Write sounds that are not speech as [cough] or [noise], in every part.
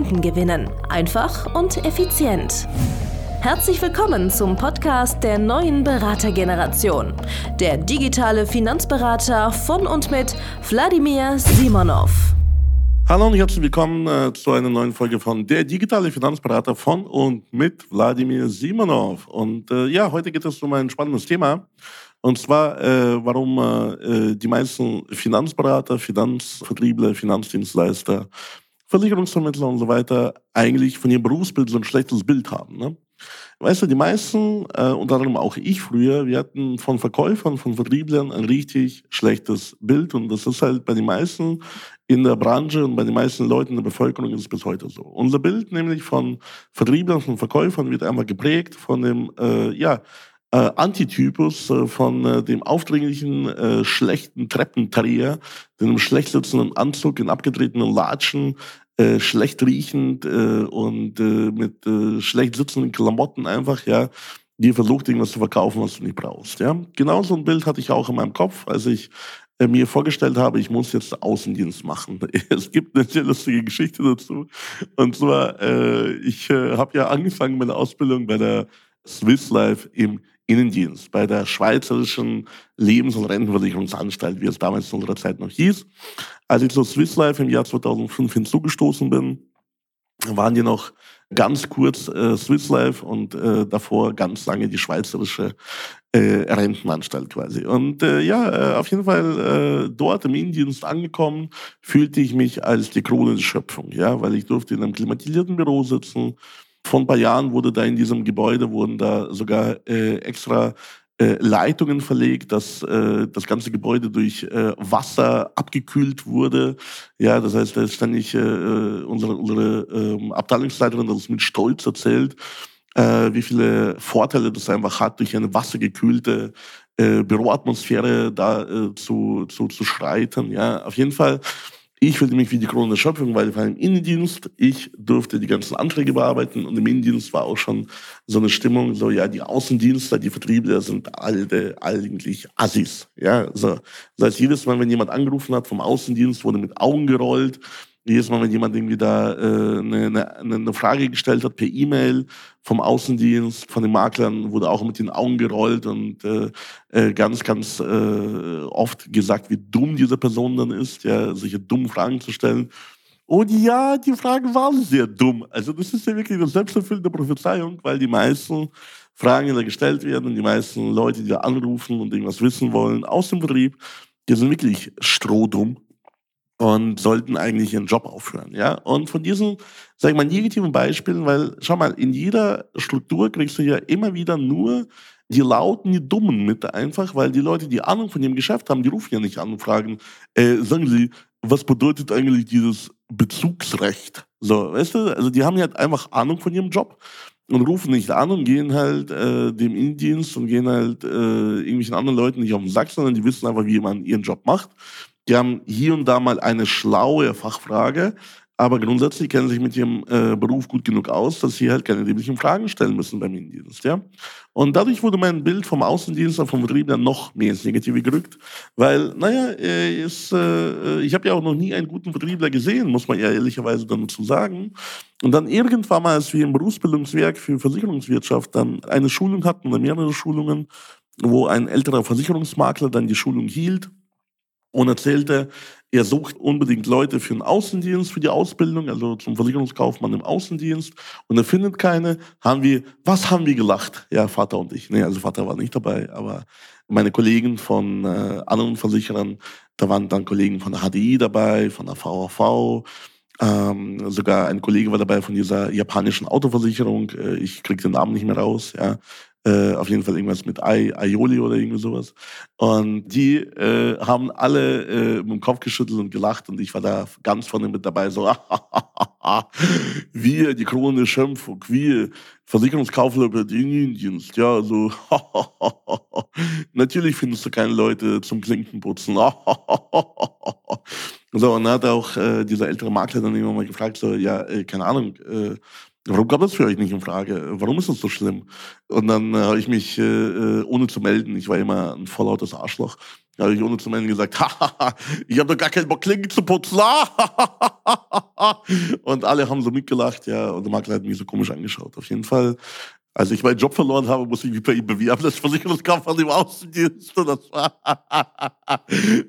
Kunden gewinnen. Einfach und effizient. Herzlich willkommen zum Podcast der neuen Beratergeneration. Der digitale Finanzberater von und mit Wladimir Simonov. Hallo und herzlich willkommen äh, zu einer neuen Folge von Der digitale Finanzberater von und mit Wladimir Simonov. Und äh, ja, heute geht es um ein spannendes Thema. Und zwar, äh, warum äh, die meisten Finanzberater, Finanzvertriebler, Finanzdienstleister Versicherungsvermittler und so weiter eigentlich von ihrem Berufsbild so ein schlechtes Bild haben. Ne? Weißt du, die meisten, äh, unter anderem auch ich früher, wir hatten von Verkäufern, von Vertrieblern ein richtig schlechtes Bild. Und das ist halt bei den meisten in der Branche und bei den meisten Leuten in der Bevölkerung ist es bis heute so. Unser Bild nämlich von Vertrieblern, von Verkäufern wird einmal geprägt von dem, äh, ja, äh, Antitypus äh, von äh, dem aufdringlichen, äh, schlechten Treppentarrier, dem schlecht sitzenden Anzug in abgetretenen Latschen, äh, schlecht riechend äh, und äh, mit äh, schlecht sitzenden Klamotten einfach, ja, die versucht, irgendwas zu verkaufen, was du nicht brauchst. Ja? Genau so ein Bild hatte ich auch in meinem Kopf, als ich äh, mir vorgestellt habe, ich muss jetzt Außendienst machen. [laughs] Es gibt eine sehr lustige Geschichte dazu. Und zwar, äh, ich äh, habe ja angefangen mit der Ausbildung bei der Swiss Life im Innendienst bei der Schweizerischen Lebens- und Rentenversicherungsanstalt, wie es damals zu unserer Zeit noch hieß. Als ich zur Swiss Life im Jahr 2005 hinzugestoßen bin, waren die noch ganz kurz äh, Swiss Life und äh, davor ganz lange die Schweizerische äh, Rentenanstalt quasi. Und äh, ja, äh, auf jeden Fall äh, dort im Innendienst angekommen, fühlte ich mich als die Krone der Schöpfung, ja, weil ich durfte in einem klimatisierten Büro sitzen, vor ein paar Jahren wurde da in diesem Gebäude, wurden da sogar äh, extra äh, Leitungen verlegt, dass äh, das ganze Gebäude durch äh, Wasser abgekühlt wurde. Ja, das heißt, da ist ständig äh, äh unsere, unsere äh, Abteilungsleiterin das mit Stolz erzählt, äh, wie viele Vorteile das einfach hat, durch eine wassergekühlte äh, Büroatmosphäre da äh, zu, zu, zu schreiten. Ja, auf jeden Fall ich fühlte mich wie die Krone der Schöpfung, weil ich war im Innendienst. Ich durfte die ganzen Anträge bearbeiten und im Innendienst war auch schon so eine Stimmung, so, ja, die Außendienstler, die Vertriebler sind alle eigentlich Assis. Ja, so. Das heißt, jedes Mal, wenn jemand angerufen hat vom Außendienst, wurde mit Augen gerollt jedes Mal, wenn jemand irgendwie da äh, eine, eine, eine Frage gestellt hat per E-Mail vom Außendienst, von den Maklern, wurde auch mit den Augen gerollt und äh, äh, ganz, ganz äh, oft gesagt, wie dumm diese Person dann ist, ja, solche dummen Fragen zu stellen. Und ja, die Fragen waren sehr dumm. Also das ist ja wirklich eine selbsterfüllende Prophezeiung, weil die meisten Fragen, die da gestellt werden und die meisten Leute, die da anrufen und irgendwas wissen wollen aus dem Betrieb, die sind wirklich strohdumm und sollten eigentlich ihren Job aufhören. Ja? Und von diesen, sag ich mal, negativen Beispielen, weil, schau mal, in jeder Struktur kriegst du ja immer wieder nur die Lauten, die Dummen mit einfach, weil die Leute, die Ahnung von ihrem Geschäft haben, die rufen ja nicht an und fragen, äh, sagen Sie, was bedeutet eigentlich dieses Bezugsrecht? So, weißt du, also die haben ja halt einfach Ahnung von ihrem Job und rufen nicht an und gehen halt äh, dem Indienst und gehen halt äh, irgendwelchen anderen Leuten nicht auf den Sack, sondern die wissen einfach, wie man ihren Job macht. Die haben hier und da mal eine schlaue Fachfrage, aber grundsätzlich kennen sich mit ihrem äh, Beruf gut genug aus, dass sie halt keine dämlichen Fragen stellen müssen beim Innendienst. Ja? Und dadurch wurde mein Bild vom Außendienst und vom Betrieb dann noch mehr ins Negative gerückt, weil, naja, äh, ist, äh, ich habe ja auch noch nie einen guten Vertriebler gesehen, muss man ja ehrlicherweise dann dazu sagen. Und dann irgendwann mal, als wir im Berufsbildungswerk für Versicherungswirtschaft dann eine Schulung hatten oder mehrere Schulungen, wo ein älterer Versicherungsmakler dann die Schulung hielt, und erzählte, er sucht unbedingt Leute für den Außendienst, für die Ausbildung, also zum Versicherungskaufmann im Außendienst. Und er findet keine. Haben wir, was haben wir gelacht? Ja, Vater und ich. Nee, also Vater war nicht dabei, aber meine Kollegen von äh, anderen Versicherern, da waren dann Kollegen von der HDI dabei, von der VAV, ähm, sogar ein Kollege war dabei von dieser japanischen Autoversicherung. Äh, ich krieg den Namen nicht mehr raus. Ja, Äh, auf jeden Fall irgendwas mit Ai, Aioli oder irgendwie sowas. Und die äh, haben alle äh, mit dem Kopf geschüttelt und gelacht und ich war da ganz vorne mit dabei, so, [laughs] wir, die Krone Schimpfung, wir, Versicherungskaufleute den Indienst, ja, so, [laughs] natürlich findest du keine Leute zum Klinkenputzen. [laughs] so, und dann hat auch äh, dieser ältere Makler dann immer mal gefragt, so, ja, äh, keine Ahnung, äh, Warum kommt das für euch nicht in Frage? Warum ist das so schlimm? Und dann äh, habe ich mich, äh, äh ohne zu melden, ich war immer ein volllautes Arschloch, habe ich ohne zu melden gesagt, [laughs] ich habe doch gar keinen Bock, Klingen zu putzen. und alle haben so mitgelacht, ja, und der Makler hat mich so komisch angeschaut. Auf jeden Fall, als ich meinen Job verloren habe, musste ich mich bei ihm bewerben, das Versicherungskaufmann im Außendienst. Und das war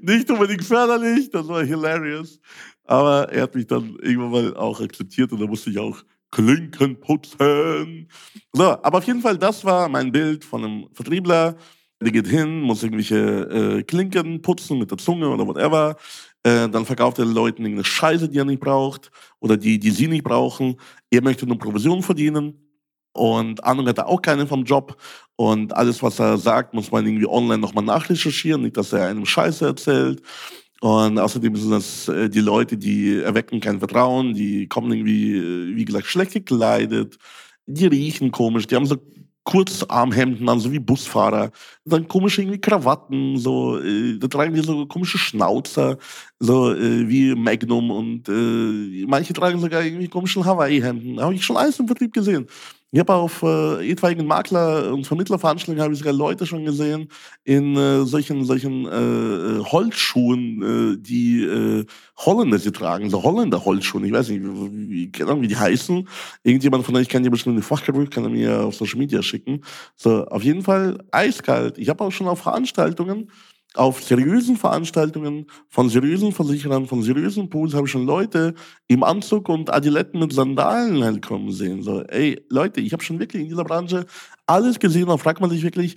nicht unbedingt förderlich, das war hilarious. Aber er hat mich dann irgendwann mal auch akzeptiert und da musste ich auch Klinken putzen. So, aber auf jeden Fall, das war mein Bild von einem Vertriebler. Der geht hin, muss irgendwelche äh, Klinken putzen mit der Zunge oder whatever. Äh, dann verkauft er Leuten irgendeine Scheiße, die er nicht braucht oder die, die sie nicht brauchen. Er möchte nur Provision verdienen. Und Ahnung hat er auch keine vom Job. Und alles, was er sagt, muss man irgendwie online nochmal nachrecherchieren. Nicht, dass er einem Scheiße erzählt. Und außerdem sind das äh, die Leute, die erwecken kein Vertrauen, die kommen irgendwie, äh, wie gesagt, schlecht gekleidet, die riechen komisch, die haben so Kurzarmhemden an, so wie Busfahrer, dann komische irgendwie Krawatten, so, äh, da tragen die so komische Schnauzer, so äh, wie Magnum und äh, manche tragen sogar irgendwie komische Hawaii-Hemden. Habe ich schon alles im Vertrieb gesehen. Ich habe auf äh, etwaigen Makler- und Vermittlerveranstaltungen habe ich sogar Leute schon gesehen in äh, solchen solchen äh, Holzschuhen, äh, die äh, Holländer sie tragen, so Holländer Holzschuhe. Ich weiß nicht, wie, wie, wie die heißen. Irgendjemand von euch kann dir bestimmt eine Fachgerücht, kann er mir auf Social Media schicken. So, auf jeden Fall eiskalt. Ich habe auch schon auf Veranstaltungen auf seriösen Veranstaltungen von seriösen Versicherern, von seriösen Pools habe ich schon Leute im Anzug und Adiletten mit Sandalen halt kommen sehen. So, ey, Leute, ich habe schon wirklich in dieser Branche alles gesehen. Da fragt man sich wirklich,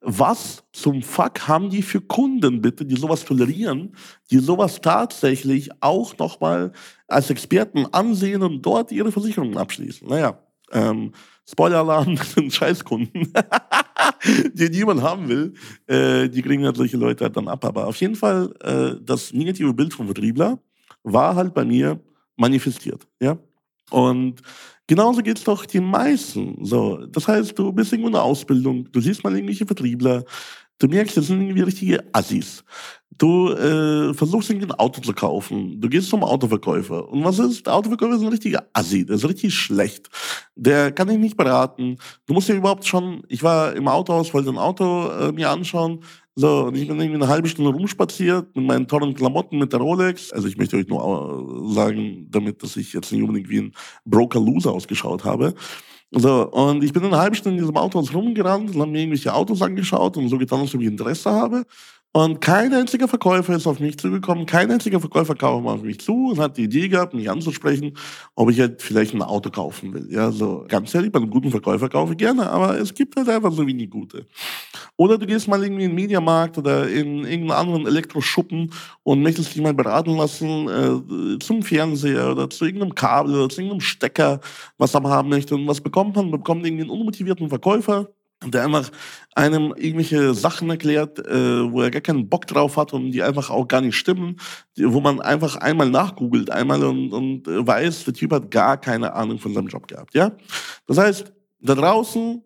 was zum Fuck haben die für Kunden bitte, die sowas tolerieren, die sowas tatsächlich auch nochmal als Experten ansehen und dort ihre Versicherungen abschließen? Naja, ähm, Spoiler-Alarm, [laughs] das sind Scheißkunden, [laughs] die niemand haben will. Äh, die kriegen halt solche Leute halt dann ab. Aber auf jeden Fall, äh, das negative Bild vom Vertriebler war halt bei mir manifestiert. Ja? Und genauso geht es doch den meisten. So, das heißt, du bist irgendwo in der Ausbildung, du siehst mal irgendwelche Vertriebler, du merkst, das sind irgendwie richtige Assis. Du äh, versuchst ein Auto zu kaufen. Du gehst zum Autoverkäufer. Und was ist? Der Autoverkäufer ist ein richtiger Assi. Der ist richtig schlecht. Der kann dich nicht beraten. Du musst ja überhaupt schon, ich war im Autohaus, wollte ein Auto äh, mir anschauen. So, und ich bin irgendwie eine halbe Stunde rumspaziert mit meinen tollen Klamotten, mit der Rolex. Also ich möchte euch nur äh, sagen, damit, dass ich jetzt nicht unbedingt wie ein Broker-Loser ausgeschaut habe. So, und ich bin eine halbe Stunde in diesem Autohaus rumgerannt und habe mir irgendwelche Autos angeschaut und so getan, als ob ich Interesse habe. Und kein einziger Verkäufer ist auf mich zugekommen, kein einziger Verkäufer kam auf mich zu und hat die Idee gehabt, mich anzusprechen, ob ich halt vielleicht ein Auto kaufen will. Ja, so ganz ehrlich, bei einem guten Verkäufer kaufe ich gerne, aber es gibt halt einfach so wenig gute. Oder du gehst mal irgendwie in den Mediamarkt oder in irgendeinen anderen Elektroschuppen und möchtest dich mal beraten lassen äh, zum Fernseher oder zu irgendeinem Kabel oder zu irgendeinem Stecker, was man haben möchte. Und was bekommt man? Man bekommt irgendwie einen unmotivierten Verkäufer, der einfach einem irgendwelche Sachen erklärt, äh, wo er gar keinen Bock drauf hat und die einfach auch gar nicht stimmen, wo man einfach einmal nachgoogelt, einmal und, und äh, weiß, der Typ hat gar keine Ahnung von seinem Job gehabt. Ja, das heißt, da draußen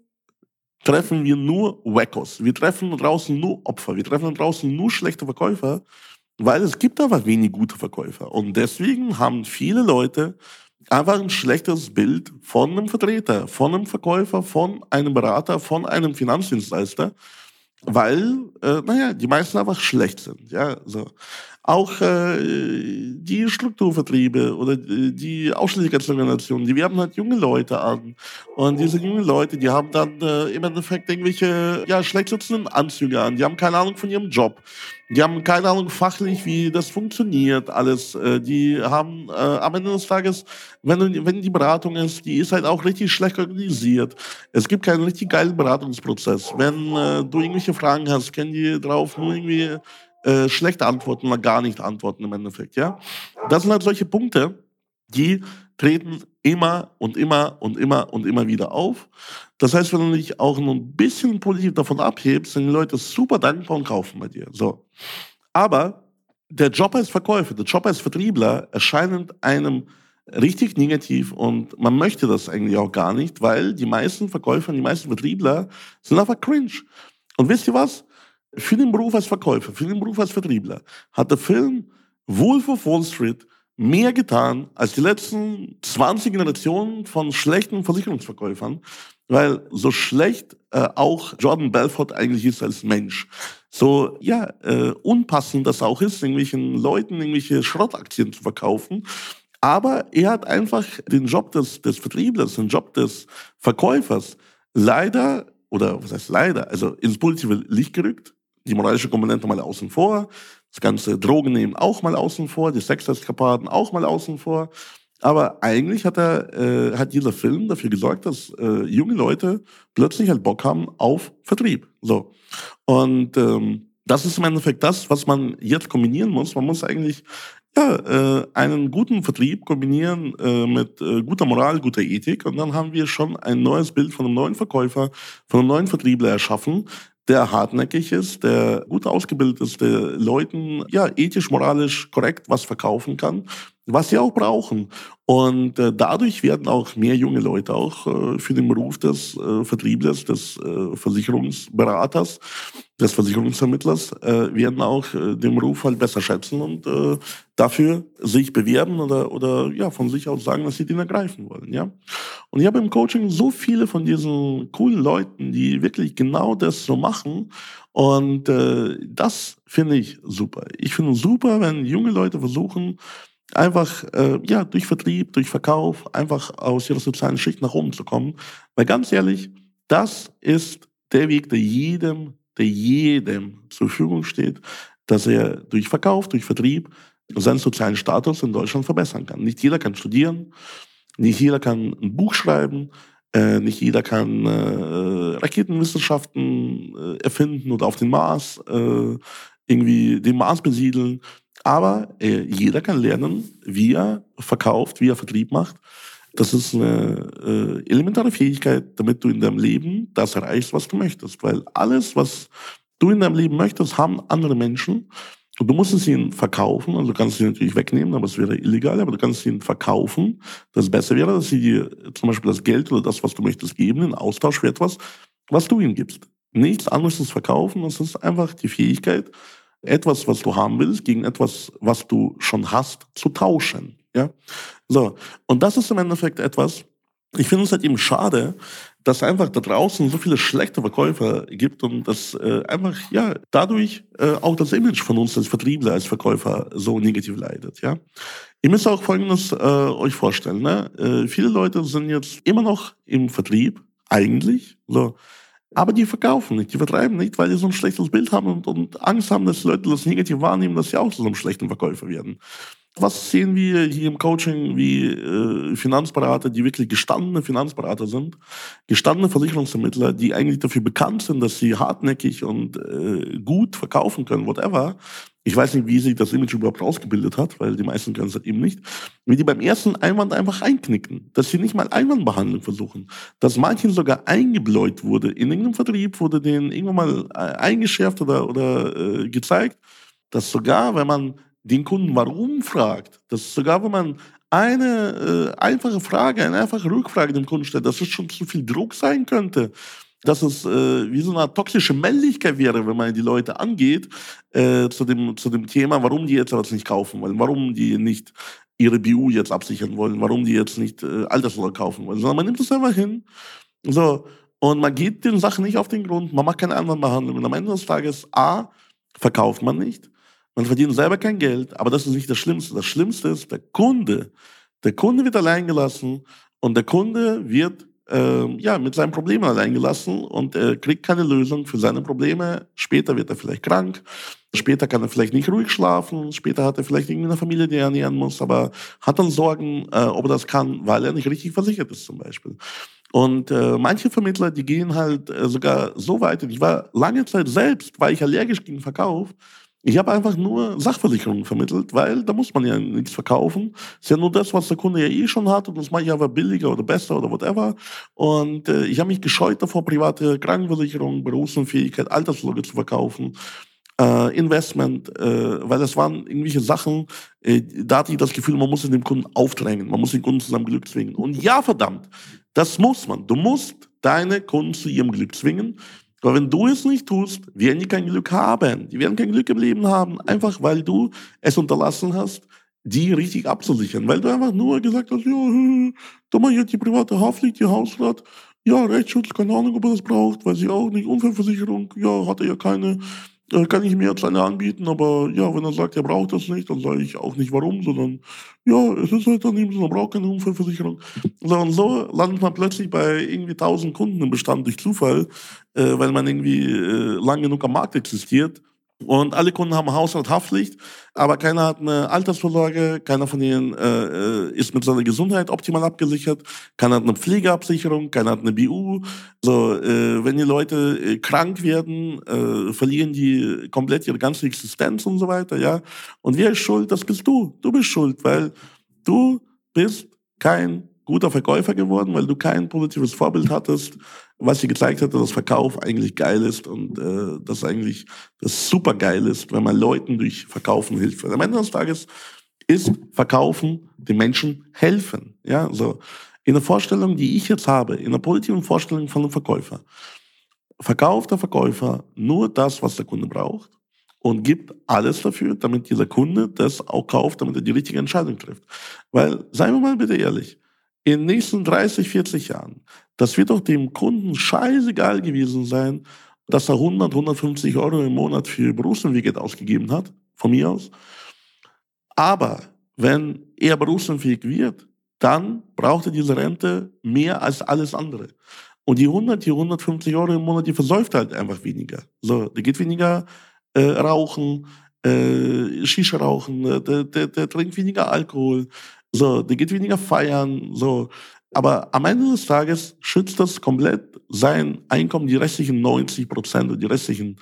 treffen wir nur Wackos. Wir treffen draußen nur Opfer. Wir treffen draußen nur schlechte Verkäufer, weil es gibt aber wenig gute Verkäufer. Und deswegen haben viele Leute einfach ein schlechtes Bild von einem Vertreter, von einem Verkäufer, von einem Berater, von einem Finanzdienstleister, weil, äh, naja, die meisten einfach schlecht sind. Ja, so. Auch äh, die Strukturvertriebe oder äh, die Ausschließlichkeitsorganisationen, die werben halt junge Leute an. Und diese jungen Leute, die haben dann äh, im Endeffekt irgendwelche ja, schlecht sitzenden Anzüge an. Die haben keine Ahnung von ihrem Job. Die haben keine Ahnung fachlich, wie das funktioniert, alles. Äh, die haben äh, am Ende des Tages, wenn, wenn die Beratung ist, die ist halt auch richtig schlecht organisiert. Es gibt keinen richtig geilen Beratungsprozess. Wenn äh, du irgendwelche Fragen hast, können die drauf nur irgendwie äh, schlechte Antworten oder gar nicht antworten im Endeffekt, ja. Das sind halt solche Punkte, die treten immer und immer und immer und immer wieder auf. Das heißt, wenn du dich auch nur ein bisschen positiv davon abhebst, sind die Leute super dankbar und kaufen bei dir. So. Aber der Job als Verkäufer, der Job als Vertriebler erscheint einem richtig negativ und man möchte das eigentlich auch gar nicht, weil die meisten Verkäufer, die meisten Vertriebler sind einfach cringe. Und wisst ihr was? Für den Beruf als Verkäufer, für den Beruf als Vertriebler hat der Film Wolf of Wall Street mehr getan als die letzten 20 Generationen von schlechten Versicherungsverkäufern, weil so schlecht äh, auch Jordan Belfort eigentlich ist als Mensch. So, ja, äh, unpassend das auch ist, irgendwelchen Leuten irgendwelche Schrottaktien zu verkaufen. Aber er hat einfach den Job des, des Vertrieblers, den Job des Verkäufers leider, oder was heißt leider, also ins positive Licht gerückt. Die moralische Komponente mal außen vor, das ganze Drogen nehmen auch mal außen vor, die Sexeskapaden auch mal außen vor. Aber eigentlich hat er, äh, hat dieser Film dafür gesorgt, dass äh, junge Leute plötzlich halt Bock haben auf Vertrieb. So. Und ähm, das ist im Endeffekt das, was man jetzt kombinieren muss. Man muss eigentlich ja, äh, einen guten Vertrieb kombinieren äh, mit äh, guter Moral, guter Ethik. Und dann haben wir schon ein neues Bild von einem neuen Verkäufer, von einem neuen Vertriebler erschaffen, der hartnäckig ist, der gut ausgebildet ist, der Leuten ja ethisch, moralisch korrekt was verkaufen kann, was sie auch brauchen. Und äh, dadurch werden auch mehr junge Leute auch äh, für den Beruf des äh, Vertrieblers, des äh, Versicherungsberaters, des Versicherungsvermittlers, äh, werden auch äh, den Beruf halt besser schätzen und äh, dafür sich bewerben oder, oder ja, von sich aus sagen, dass sie den ergreifen wollen. Ja? Und ich habe im Coaching so viele von diesen coolen Leuten, die wirklich genau das so machen. Und äh, das finde ich super. Ich finde super, wenn junge Leute versuchen, einfach äh, ja durch Vertrieb, durch Verkauf einfach aus ihrer sozialen Schicht nach oben zu kommen. Weil ganz ehrlich, das ist der Weg, der jedem, der jedem zur Verfügung steht, dass er durch Verkauf, durch Vertrieb seinen sozialen Status in Deutschland verbessern kann. Nicht jeder kann studieren, nicht jeder kann ein Buch schreiben, äh, nicht jeder kann äh, Raketenwissenschaften äh, erfinden oder auf den Mars äh, irgendwie den Mars besiedeln. Aber äh, jeder kann lernen, wie er verkauft, wie er Vertrieb macht. Das ist eine äh, elementare Fähigkeit, damit du in deinem Leben das erreichst, was du möchtest. Weil alles, was du in deinem Leben möchtest, haben andere Menschen. Und du musst es ihnen verkaufen. Also du kannst sie natürlich wegnehmen, aber es wäre illegal. Aber du kannst sie ihnen verkaufen. Das Beste wäre, dass sie dir zum Beispiel das Geld oder das, was du möchtest, geben, in Austausch für etwas, was du ihnen gibst. Nichts anderes ist verkaufen. Das ist einfach die Fähigkeit, etwas, was du haben willst, gegen etwas, was du schon hast, zu tauschen. Ja? So. Und das ist im Endeffekt etwas, ich finde es halt eben schade, dass einfach da draußen so viele schlechte Verkäufer gibt und dass äh, einfach ja dadurch äh, auch das Image von uns als Vertriebler, als Verkäufer so negativ leidet. Ja, ihr müsst auch Folgendes äh, euch vorstellen: ne? Äh, viele Leute sind jetzt immer noch im Vertrieb eigentlich so aber die verkaufen nicht, die vertreiben nicht, weil die so ein schlechtes Bild haben und, und Angst haben, dass Leute das negativ wahrnehmen, dass sie auch zu so einem schlechten Verkäufer werden. Was sehen wir hier im Coaching wie äh, Finanzberater, die wirklich gestandene Finanzberater sind, gestandene Versicherungsvermittler, die eigentlich dafür bekannt sind, dass sie hartnäckig und äh, gut verkaufen können, whatever. Ich weiß nicht, wie sich das Image überhaupt ausgebildet hat, weil die meisten können es halt eben nicht. Wie die beim ersten Einwand einfach einknicken, dass sie nicht mal Einwandbehandlung versuchen, dass manchen sogar eingebläut wurde. In irgendeinem Vertrieb wurde denen irgendwann mal äh, eingeschärft oder, oder äh, gezeigt, dass sogar, wenn man den Kunden warum fragt, dass sogar wenn man eine äh, einfache Frage, eine einfache Rückfrage dem Kunden stellt, dass es schon zu viel Druck sein könnte, dass es äh, wie so eine toxische Männlichkeit wäre, wenn man die Leute angeht äh, zu, dem, zu dem Thema, warum die jetzt was nicht kaufen wollen, warum die nicht ihre BU jetzt absichern wollen, warum die jetzt nicht äh, Altersvorsorge kaufen wollen, sondern man nimmt es einfach hin. So, und man geht den Sachen nicht auf den Grund, man macht keine anderen Behandlungen. Und am Ende des Tages, A, verkauft man nicht, man verdient selber kein Geld, aber das ist nicht das Schlimmste. Das Schlimmste ist der Kunde. Der Kunde wird allein gelassen und der Kunde wird äh, ja, mit seinen Problemen allein gelassen und er kriegt keine Lösung für seine Probleme. Später wird er vielleicht krank, später kann er vielleicht nicht ruhig schlafen, später hat er vielleicht irgendwie eine Familie, die er ernähren muss, aber hat dann Sorgen, äh, ob er das kann, weil er nicht richtig versichert ist zum Beispiel. Und äh, manche Vermittler, die gehen halt äh, sogar so weit, ich war lange Zeit selbst, war ich allergisch gegen Verkauf, Ich habe einfach nur Sachversicherungen vermittelt, weil da muss man ja nichts verkaufen. Ist ja nur das, was der Kunde ja eh schon hat und das mache ich aber billiger oder besser oder whatever. Und äh, ich habe mich gescheut davor, private Krankenversicherungen, Berufsunfähigkeit, Altersvorsorge zu verkaufen. Äh, Investment, äh, weil das waren irgendwelche Sachen, äh, da hatte ich das Gefühl, man muss den Kunden aufdrängen, man muss den Kunden zu seinem Glück zwingen. Und ja, verdammt, das muss man. Du musst deine Kunden zu ihrem Glück zwingen. Aber wenn du es nicht tust, werden die kein Glück haben. Die werden kein Glück im Leben haben, einfach weil du es unterlassen hast, die richtig abzusichern. Weil du einfach nur gesagt hast, ja, da mal jetzt die private Haftpflicht, die Hausrat, ja, Rechtsschutz, keine Ahnung, ob er das braucht, weiß ich auch nicht, Unfallversicherung, ja, hat er ja keine, kann ich mir jetzt eine anbieten, aber ja, wenn er sagt, er braucht das nicht, dann sage ich auch nicht warum, sondern ja, es ist halt dann eben so, man braucht keine Unfallversicherung. Und so landet man plötzlich bei irgendwie 1000 Kunden im Bestand durch Zufall, äh, weil man irgendwie äh, lang genug am Markt existiert. Und alle Kunden haben Haushaltshaftpflicht, aber keiner hat eine Altersvorsorge, keiner von ihnen äh, äh, ist mit seiner Gesundheit optimal abgesichert, keiner hat eine Pflegeabsicherung, keiner hat eine BU. So, äh, wenn die Leute äh, krank werden, äh, verlieren die komplett ihre ganze Existenz und so weiter, ja. Und wer ist schuld? Das bist du. Du bist schuld, weil du bist kein guter Verkäufer geworden, weil du kein positives Vorbild hattest, was sie gezeigt hat, dass Verkauf eigentlich geil ist und äh, dass eigentlich das super geil ist, wenn man Leuten durch Verkaufen hilft. Am Ende des Tages ist Verkaufen den Menschen helfen. Ja, so in der Vorstellung, die ich jetzt habe, in der positiven Vorstellung von einem Verkäufer, verkauft der Verkäufer nur das, was der Kunde braucht und gibt alles dafür, damit dieser Kunde das auch kauft, damit er die richtige Entscheidung trifft. Weil, seien wir mal bitte ehrlich, in den nächsten 30, 40 Jahren, das wird doch dem Kunden scheißegal gewesen sein, dass er 100, 150 Euro im Monat für Berufsunfähigkeit ausgegeben hat, von mir aus. Aber wenn er berufsunfähig wird, dann braucht er diese Rente mehr als alles andere. Und die 100, die 150 Euro im Monat, die versäuft halt einfach weniger. So, der geht weniger äh, rauchen, äh, Shisha rauchen, äh, der, der, der trinkt weniger Alkohol, so, der geht weniger feiern, so. Aber am Ende des Tages schützt das komplett sein Einkommen, die restlichen 90 Prozent die restlichen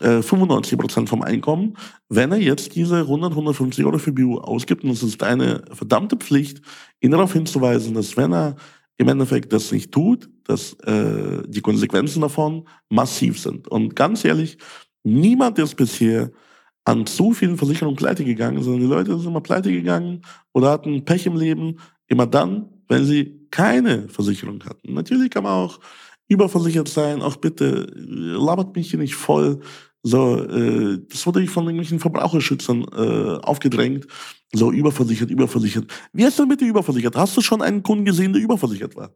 äh, 95 Prozent vom Einkommen, wenn er jetzt diese 100, 150 Euro für Bio ausgibt. Und es ist eine verdammte Pflicht, ihn darauf hinzuweisen, dass wenn er im Endeffekt das nicht tut, dass äh, die Konsequenzen davon massiv sind. Und ganz ehrlich, niemand ist bisher an so vielen Versicherungen pleite gegangen, sondern die Leute sind immer pleite gegangen oder hatten Pech im Leben, immer dann, wenn sie keine Versicherung hatten. Natürlich kann man auch überversichert sein, auch bitte labert mich hier nicht voll. So, äh, das wurde ich von irgendwelchen Verbraucherschützern äh, aufgedrängt. So, überversichert, überversichert. Wie ist denn bitte überversichert? Hast du schon einen Kunden gesehen, der überversichert war?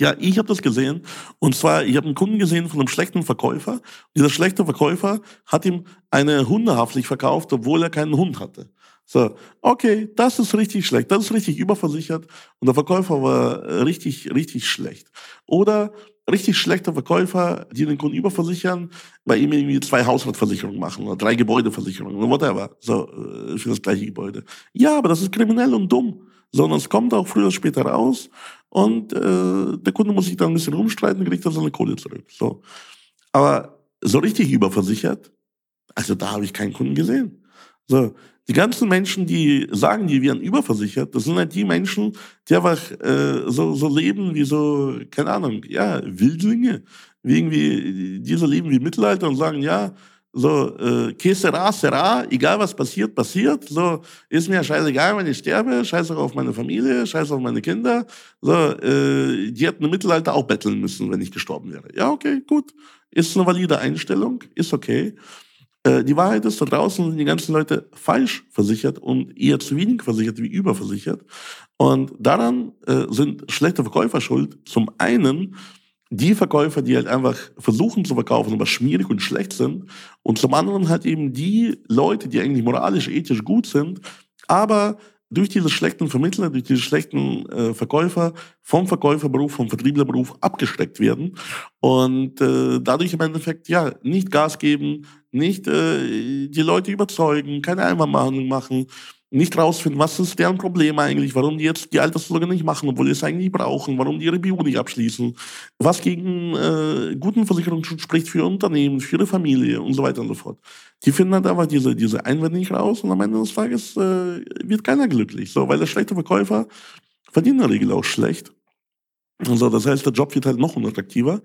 Ja, ich habe das gesehen. Und zwar, ich habe einen Kunden gesehen von einem schlechten Verkäufer. Dieser schlechte Verkäufer hat ihm eine Hundehaftpflicht verkauft, obwohl er keinen Hund hatte. So, okay, das ist richtig schlecht, das ist richtig überversichert und der Verkäufer war richtig, richtig schlecht. Oder richtig schlechte Verkäufer, die den Kunden überversichern, bei ihm irgendwie zwei Hausratversicherungen machen oder drei Gebäudeversicherungen oder whatever, so, äh, für das gleiche Gebäude. Ja, aber das ist kriminell und dumm sondern es kommt auch früher oder später raus und äh, der Kunde muss sich dann ein bisschen rumstreiten, kriegt dann seine Kohle zurück. So. Aber so richtig überversichert, also da habe ich keinen Kunden gesehen. So, die ganzen Menschen, die sagen, die wären überversichert, das sind halt die Menschen, die einfach äh, so, so leben wie so, keine Ahnung, ja, Wildlinge. Wie irgendwie, die so leben wie Mittelalter und sagen, ja, so, äh, que sera, egal was passiert, passiert. So, ist mir scheißegal, wenn ich sterbe, scheiße auf meine Familie, scheiße auf meine Kinder. So, äh, die hätten im Mittelalter auch betteln müssen, wenn ich gestorben wäre. Ja, okay, gut. Ist eine valide Einstellung, ist okay. Äh, die Wahrheit ist, da draußen sind die ganzen Leute falsch versichert und eher zu wenig versichert wie überversichert. Und daran äh, sind schlechte Verkäufer schuld. Zum einen, die Verkäufer, die halt einfach versuchen zu verkaufen, aber schmierig und schlecht sind. Und zum anderen halt eben die Leute, die eigentlich moralisch, ethisch gut sind, aber durch diese schlechten Vermittler, durch diese schlechten äh, Verkäufer vom Verkäuferberuf, vom Vertrieblerberuf abgesteckt werden und äh, dadurch im Endeffekt ja nicht Gas geben, nicht äh, die Leute überzeugen, keine Einwandbehandlung machen, nicht rausfinden, was ist deren Problem eigentlich, warum die jetzt die Altersvorsorge nicht machen, obwohl sie es eigentlich brauchen, warum die ihre BU nicht abschließen, was gegen äh, guten Versicherungsschutz spricht für ihr Unternehmen, für ihre Familie und so weiter und so fort. Die finden halt einfach diese, diese Einwände nicht raus und am Ende des Tages äh, wird keiner glücklich. So, weil der schlechte Verkäufer verdient in der Regel auch schlecht. Also das heißt, der Job wird halt noch unattraktiver.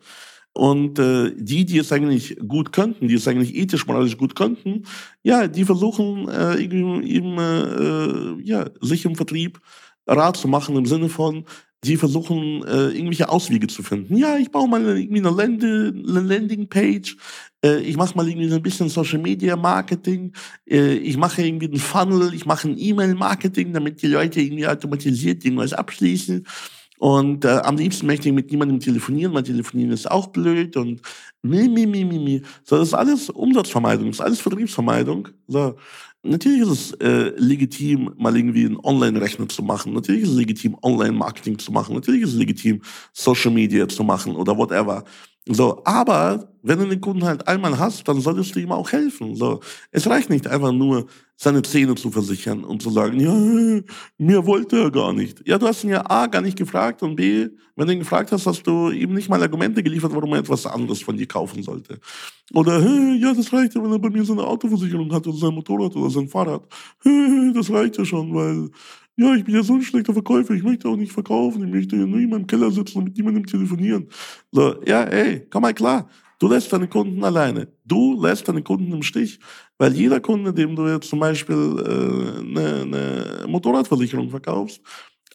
Und äh, die, die es eigentlich gut könnten, die es eigentlich ethisch, moralisch gut könnten, ja, die versuchen äh, eben, eben äh, ja, sich im Vertrieb Rat zu machen im Sinne von, die versuchen äh, irgendwelche Auswege zu finden. Ja, ich baue mal irgendwie eine, Lande, eine Landingpage, äh, ich mache mal irgendwie ein bisschen Social Media Marketing, äh, ich mache irgendwie einen Funnel, ich mache ein E-Mail Marketing, damit die Leute irgendwie automatisiert irgendwas abschließen. Und äh, am liebsten möchte ich mit niemandem telefonieren, weil telefonieren ist auch blöd und mi, mi, mi, mi, mi. So, das ist alles Umsatzvermeidung, das ist alles Vertriebsvermeidung. So. Natürlich ist es äh, legitim, mal irgendwie einen Online-Rechner zu machen. Natürlich ist es legitim, Online-Marketing zu machen. Natürlich ist es legitim, Social Media zu machen oder whatever. So, aber wenn du den Kunden halt einmal hast, dann solltest du ihm auch helfen. So, es reicht nicht einfach nur, seine Zähne zu versichern und zu sagen, ja, mir wollte er gar nicht. Ja, du hast ihn ja A gar nicht gefragt und B, wenn du ihn gefragt hast, hast du ihm nicht mal Argumente geliefert, warum er etwas anderes von dir kaufen sollte. Oder, ja, das reicht ja, wenn er bei mir seine Autoversicherung hat oder sein Motorrad oder sein Fahrrad. Das reicht ja schon, weil ja, ich bin ja so ein schlechter Verkäufer, ich möchte auch nicht verkaufen, ich möchte ja nur in meinem Keller sitzen und mit niemandem telefonieren. So, ja, ey, komm mal klar. Du lässt deine Kunden alleine. Du lässt deine Kunden im Stich, weil jeder Kunde, dem du jetzt zum Beispiel äh, eine, eine Motorradversicherung verkaufst,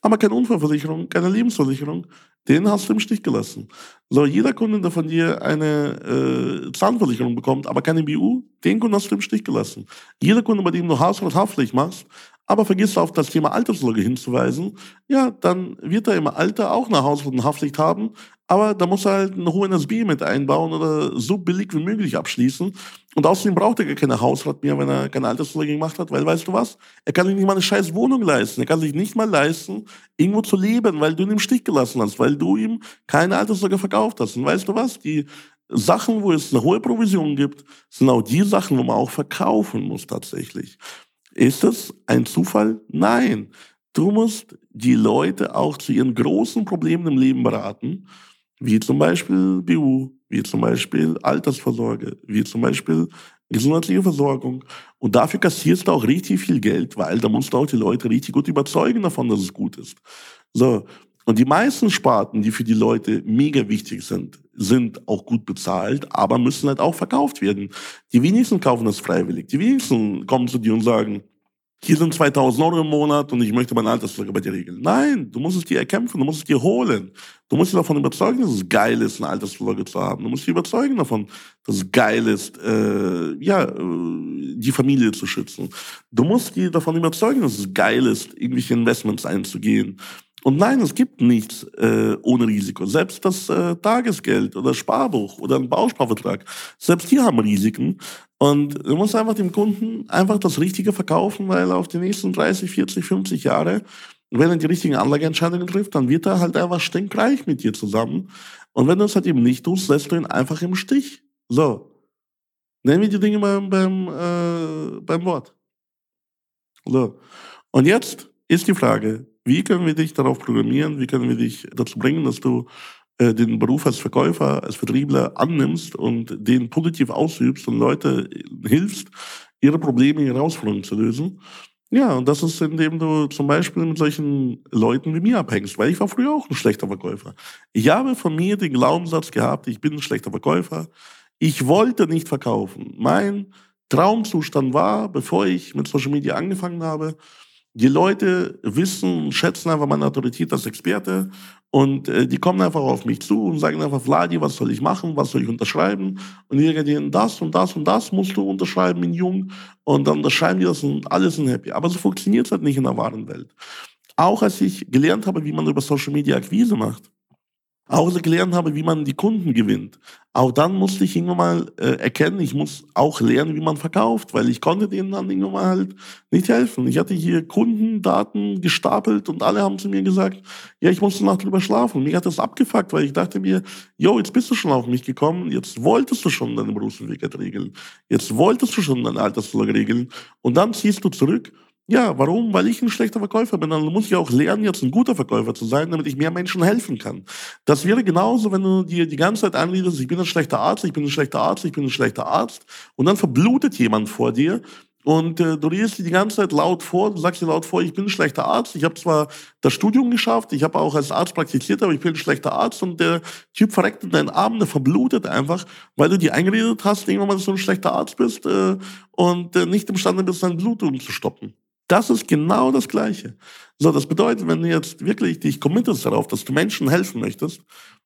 aber keine Unfallversicherung, keine Lebensversicherung, den hast du im Stich gelassen. So, jeder Kunde, der von dir eine äh, Zahnversicherung bekommt, aber keine BU, den Kunden hast du im Stich gelassen. Jeder Kunde, bei dem du Haus- und Haftpflicht machst, aber vergisst auf das Thema Altersvorsorge hinzuweisen, ja, dann wird er im Alter auch eine Haus- haben, aber da muss er halt eine hohe NSB mit einbauen oder so billig wie möglich abschließen. Und außerdem braucht er gar keine Hausrat mehr, wenn er keine Altersvorsorge gemacht hat, weil weißt du was? Er kann sich nicht mal eine scheiß Wohnung leisten. Er kann sich nicht mal leisten, irgendwo zu leben, weil du ihn im Stich gelassen hast, weil du ihm keine Altersvorsorge verkauft hast. Und weißt du was? Die Sachen, wo es eine hohe Provision gibt, sind auch die Sachen, wo man auch verkaufen muss tatsächlich. Ist das ein Zufall? Nein. Du musst die Leute auch zu ihren großen Problemen im Leben beraten, wie zum Beispiel BU, wie zum Beispiel Altersvorsorge, wie zum Beispiel gesundheitliche Versorgung. Und dafür kassierst du auch richtig viel Geld, weil da musst du auch die Leute richtig gut überzeugen davon, dass es gut ist. So. Und die meisten Sparten, die für die Leute mega wichtig sind, sind auch gut bezahlt, aber müssen halt auch verkauft werden. Die wenigsten kaufen das freiwillig. Die wenigsten kommen zu dir und sagen, hier sind 2000 Euro im Monat und ich möchte meine Altersvorsorge bei dir regeln. Nein, du musst es dir erkämpfen, du musst es dir holen. Du musst dich davon überzeugen, dass es geil ist, eine Altersvorsorge zu haben. Du musst dich überzeugen davon, dass es geil ist, äh, ja, äh, die Familie zu schützen. Du musst dich davon überzeugen, dass es geil ist, irgendwelche Investments einzugehen. Und nein, es gibt nichts äh, ohne Risiko. Selbst das äh, Tagesgeld oder Sparbuch oder ein Bausparvertrag, selbst die haben Risiken. Und du musst einfach dem Kunden einfach das Richtige verkaufen, weil auf die nächsten 30, 40, 50 Jahre, wenn er die richtigen Anlageentscheidungen trifft, dann wird er halt einfach stinkreich mit dir zusammen. Und wenn du es halt eben nicht tust, lässt du ihn einfach im Stich. So. Nennen wir die Dinge beim, beim, äh, beim Wort. So. Und jetzt ist die Frage, wie können wir dich darauf programmieren? Wie können wir dich dazu bringen, dass du äh, den Beruf als Verkäufer, als Vertriebler annimmst und den positiv ausübst und Leute hilfst, ihre Probleme, ihre Herausforderungen zu lösen? Ja, und das ist, indem du zum Beispiel mit solchen Leuten wie mir abhängst, weil ich war früher auch ein schlechter Verkäufer. Ich habe von mir den Glaubenssatz gehabt, ich bin ein schlechter Verkäufer. Ich wollte nicht verkaufen. Mein Traumzustand war, bevor ich mit Social Media angefangen habe, die Leute wissen, schätzen einfach meine Autorität als Experte und äh, die kommen einfach auf mich zu und sagen einfach, Vladi, was soll ich machen, was soll ich unterschreiben? Und ich sage denen, das und das und das musst du unterschreiben in Jung und dann unterschreiben die das und alle sind happy. Aber so funktioniert es halt nicht in der wahren Welt. Auch als ich gelernt habe, wie man über Social Media Akquise macht, auch gelernt habe, wie man die Kunden gewinnt. Auch dann musste ich irgendwann mal äh, erkennen, ich muss auch lernen, wie man verkauft, weil ich konnte denen dann irgendwann mal halt nicht helfen. Ich hatte hier Kundendaten gestapelt und alle haben zu mir gesagt, ja, ich musste Nacht drüber schlafen. Mich hat das abgefuckt, weil ich dachte mir, yo, jetzt bist du schon auf mich gekommen, jetzt wolltest du schon deine Berufsentwicklung regeln, jetzt wolltest du schon deine Altersvorsorge regeln und dann ziehst du zurück Ja, warum? Weil ich ein schlechter Verkäufer bin. Dann muss ich auch lernen, jetzt ein guter Verkäufer zu sein, damit ich mehr Menschen helfen kann. Das wäre genauso, wenn du dir die ganze Zeit anredest, ich bin ein schlechter Arzt, ich bin ein schlechter Arzt, ich bin ein schlechter Arzt. Und dann verblutet jemand vor dir und äh, du redest dir die ganze Zeit laut vor, du sagst dir laut vor, ich bin ein schlechter Arzt, ich habe zwar das Studium geschafft, ich habe auch als Arzt praktiziert, aber ich bin ein schlechter Arzt und der Typ verreckt in deinen Armen, der verblutet einfach, weil du dir eingeredet hast, irgendwann mal, dass du ein schlechter Arzt bist äh, und äh, nicht imstande bist, dein Blut zu stoppen. Das ist genau das Gleiche. So, das bedeutet, wenn du jetzt wirklich dich committest darauf, dass du Menschen helfen möchtest,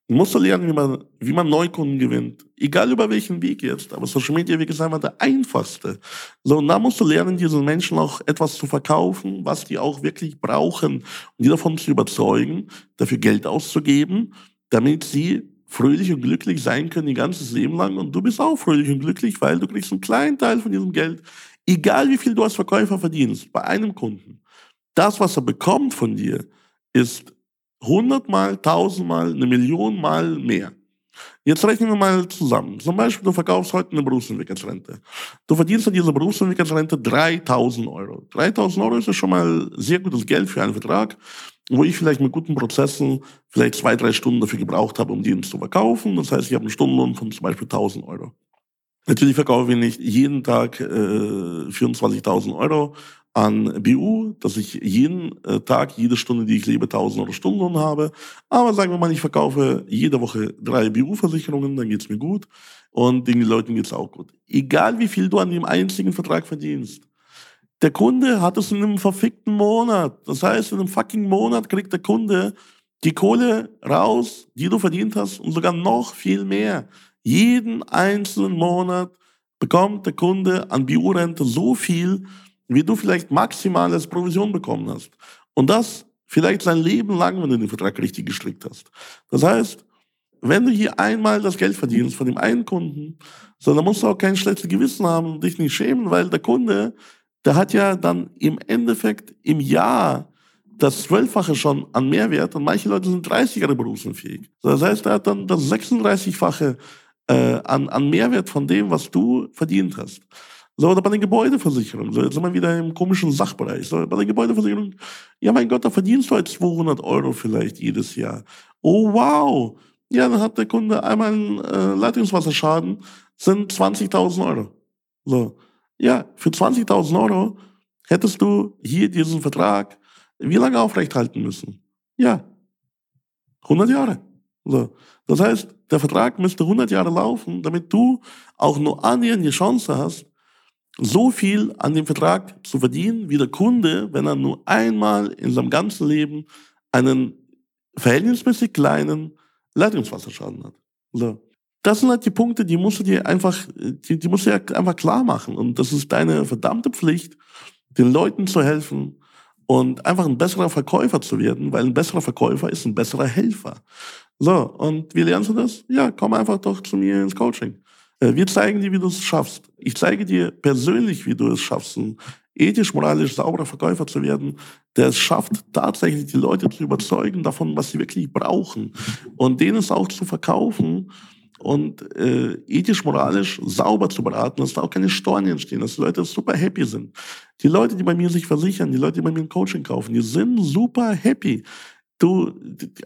musst du lernen, wie man, wie man Neukunden gewinnt. Egal über welchen Weg jetzt. Aber Social Media Weg ist einfach der einfachste. So, und da musst du lernen, diesen Menschen auch etwas zu verkaufen, was die auch wirklich brauchen. Und die davon zu überzeugen, dafür Geld auszugeben, damit sie fröhlich und glücklich sein können ihr ganzes Leben lang. Und du bist auch fröhlich und glücklich, weil du kriegst einen kleinen Teil von diesem Geld. Egal wie viel du als Verkäufer verdienst, bei einem Kunden. Das, was er bekommt von dir, ist hundertmal, tausendmal, eine Million Mal mehr. Jetzt rechnen wir mal zusammen. Zum Beispiel, du verkaufst heute eine Berufsentwicklungsrente. Du verdienst an dieser Berufsentwicklungsrente 3000 Euro. 3000 Euro ist ja schon mal sehr gutes Geld für einen Vertrag, wo ich vielleicht mit guten Prozessen vielleicht zwei, drei Stunden dafür gebraucht habe, um den zu verkaufen. Das heißt, ich habe einen Stundenlohn von zum Beispiel 1000 Euro. Natürlich verkaufe ich nicht jeden Tag äh, 24.000 Euro, an BU, dass ich jeden äh, Tag, jede Stunde, die ich lebe, 1000 Euro Stunden habe. Aber sagen wir mal, ich verkaufe jede Woche drei BU-Versicherungen, dann geht's mir gut und den Leuten geht's auch gut. Egal wie viel du an dem einzigen Vertrag verdienst. Der Kunde hat es in einem verfickten Monat. Das heißt, in einem fucking Monat kriegt der Kunde die Kohle raus, die du verdient hast und sogar noch viel mehr. Jeden einzelnen Monat bekommt der Kunde an BU-Rente so viel, wie du vielleicht maximal als Provision bekommen hast. Und das vielleicht sein Leben lang, wenn du den Vertrag richtig gestrickt hast. Das heißt, wenn du hier einmal das Geld verdienst von dem einen Kunden, so, dann musst du auch kein schlechtes Gewissen haben und dich nicht schämen, weil der Kunde, der hat ja dann im Endeffekt im Jahr das Zwölffache schon an Mehrwert und manche Leute sind 30 Jahre berufsunfähig. Das heißt, er hat dann das 36-fache äh, an, an Mehrwert von dem, was du verdient hast. So, oder bei den Gebäudeversicherungen. So, jetzt sind wir wieder im komischen Sachbereich. So, bei der Gebäudeversicherung, ja mein Gott, da verdienst du halt 200 Euro vielleicht jedes Jahr. Oh wow. Ja, dann hat der Kunde einmal einen äh, Leitungswasserschaden, sind 20.000 Euro. So. Ja, für 20.000 Euro hättest du hier diesen Vertrag wie lange aufrechthalten müssen? Ja, 100 Jahre. So. Das heißt, der Vertrag müsste 100 Jahre laufen, damit du auch nur annähernd die Chance hast, so viel an dem Vertrag zu verdienen, wie der Kunde, wenn er nur einmal in seinem ganzen Leben einen verhältnismäßig kleinen Leitungswasserschaden hat. So. Das sind halt die Punkte, die musst du dir einfach, die, die musst du dir einfach klar machen. Und das ist deine verdammte Pflicht, den Leuten zu helfen und einfach ein besserer Verkäufer zu werden, weil ein besserer Verkäufer ist ein besserer Helfer. So, und wie lernst du das? Ja, komm einfach doch zu mir ins Coaching. Äh, wir zeigen dir, wie du es schaffst. Ich zeige dir persönlich, wie du es schaffst, ein ethisch, moralisch sauberer Verkäufer zu werden, der es schafft, tatsächlich die Leute zu überzeugen davon, was sie wirklich brauchen und denen es auch zu verkaufen und äh, ethisch, moralisch sauber zu beraten, dass da auch keine Steuern entstehen, dass die Leute super happy sind. Die Leute, die bei mir sich versichern, die Leute, die bei mir ein Coaching kaufen, die sind super happy. Du,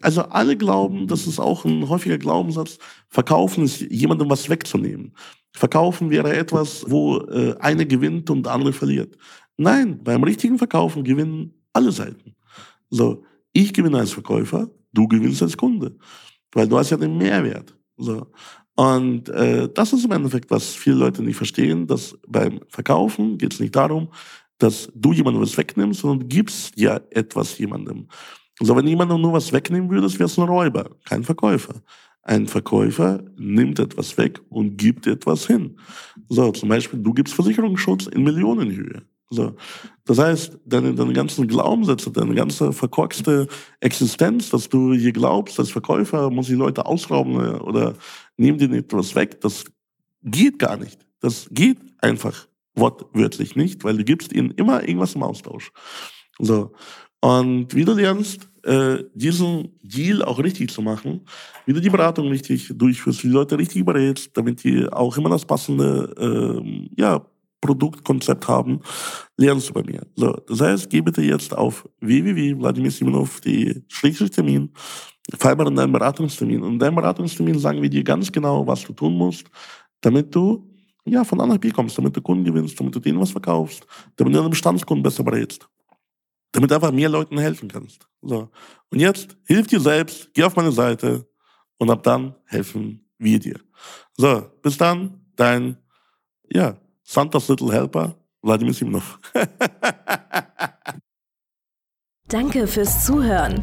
also alle glauben, das ist auch ein häufiger Glaubenssatz, verkaufen ist jemandem was wegzunehmen. Verkaufen wäre etwas, wo äh, eine gewinnt und der andere verliert. Nein, beim richtigen Verkaufen gewinnen alle Seiten. So, ich gewinne als Verkäufer, du gewinnst als Kunde, weil du hast ja den Mehrwert. So. Und äh, das ist im Endeffekt, was viele Leute nicht verstehen, dass beim Verkaufen geht es nicht darum, dass du jemandem was wegnimmst, sondern gibst ja etwas jemandem. Also wenn jemand nur was wegnehmen würde, wäre es ein Räuber, kein Verkäufer. Ein Verkäufer nimmt etwas weg und gibt etwas hin. So, zum Beispiel, du gibst Versicherungsschutz in Millionenhöhe. So. Das heißt, deine, deine ganzen Glaubenssätze, deine ganze verkorkste Existenz, dass du hier glaubst, als Verkäufer muss ich Leute ausrauben äh, oder nehmen dir etwas weg, das geht gar nicht. Das geht einfach wortwörtlich nicht, weil du gibst ihnen immer irgendwas im Austausch. So. Und wie du lernst, äh, diesen Deal auch richtig zu machen, wie du die Beratung richtig durchführst, wie die Leute richtig berätst, damit die auch immer das passende äh, ja, Produktkonzept haben, lernst du bei mir. So, das heißt, geh bitte jetzt auf www.vladimirsimonov.de Termin, vereinbaren deinen Beratungstermin. Und in deinem Beratungstermin sagen wir dir ganz genau, was du tun musst, damit du ja, von A nach B kommst, damit du Kunden gewinnst, damit du denen was verkaufst, damit du deine Bestandskunden besser berätst. Damit du einfach mehr Leuten helfen kannst. So. Und jetzt hilf dir selbst, geh auf meine Seite und ab dann helfen wir dir. So, bis dann, dein, ja, Santa's Little Helper, Vladimir Simonov. [laughs] Danke fürs Zuhören.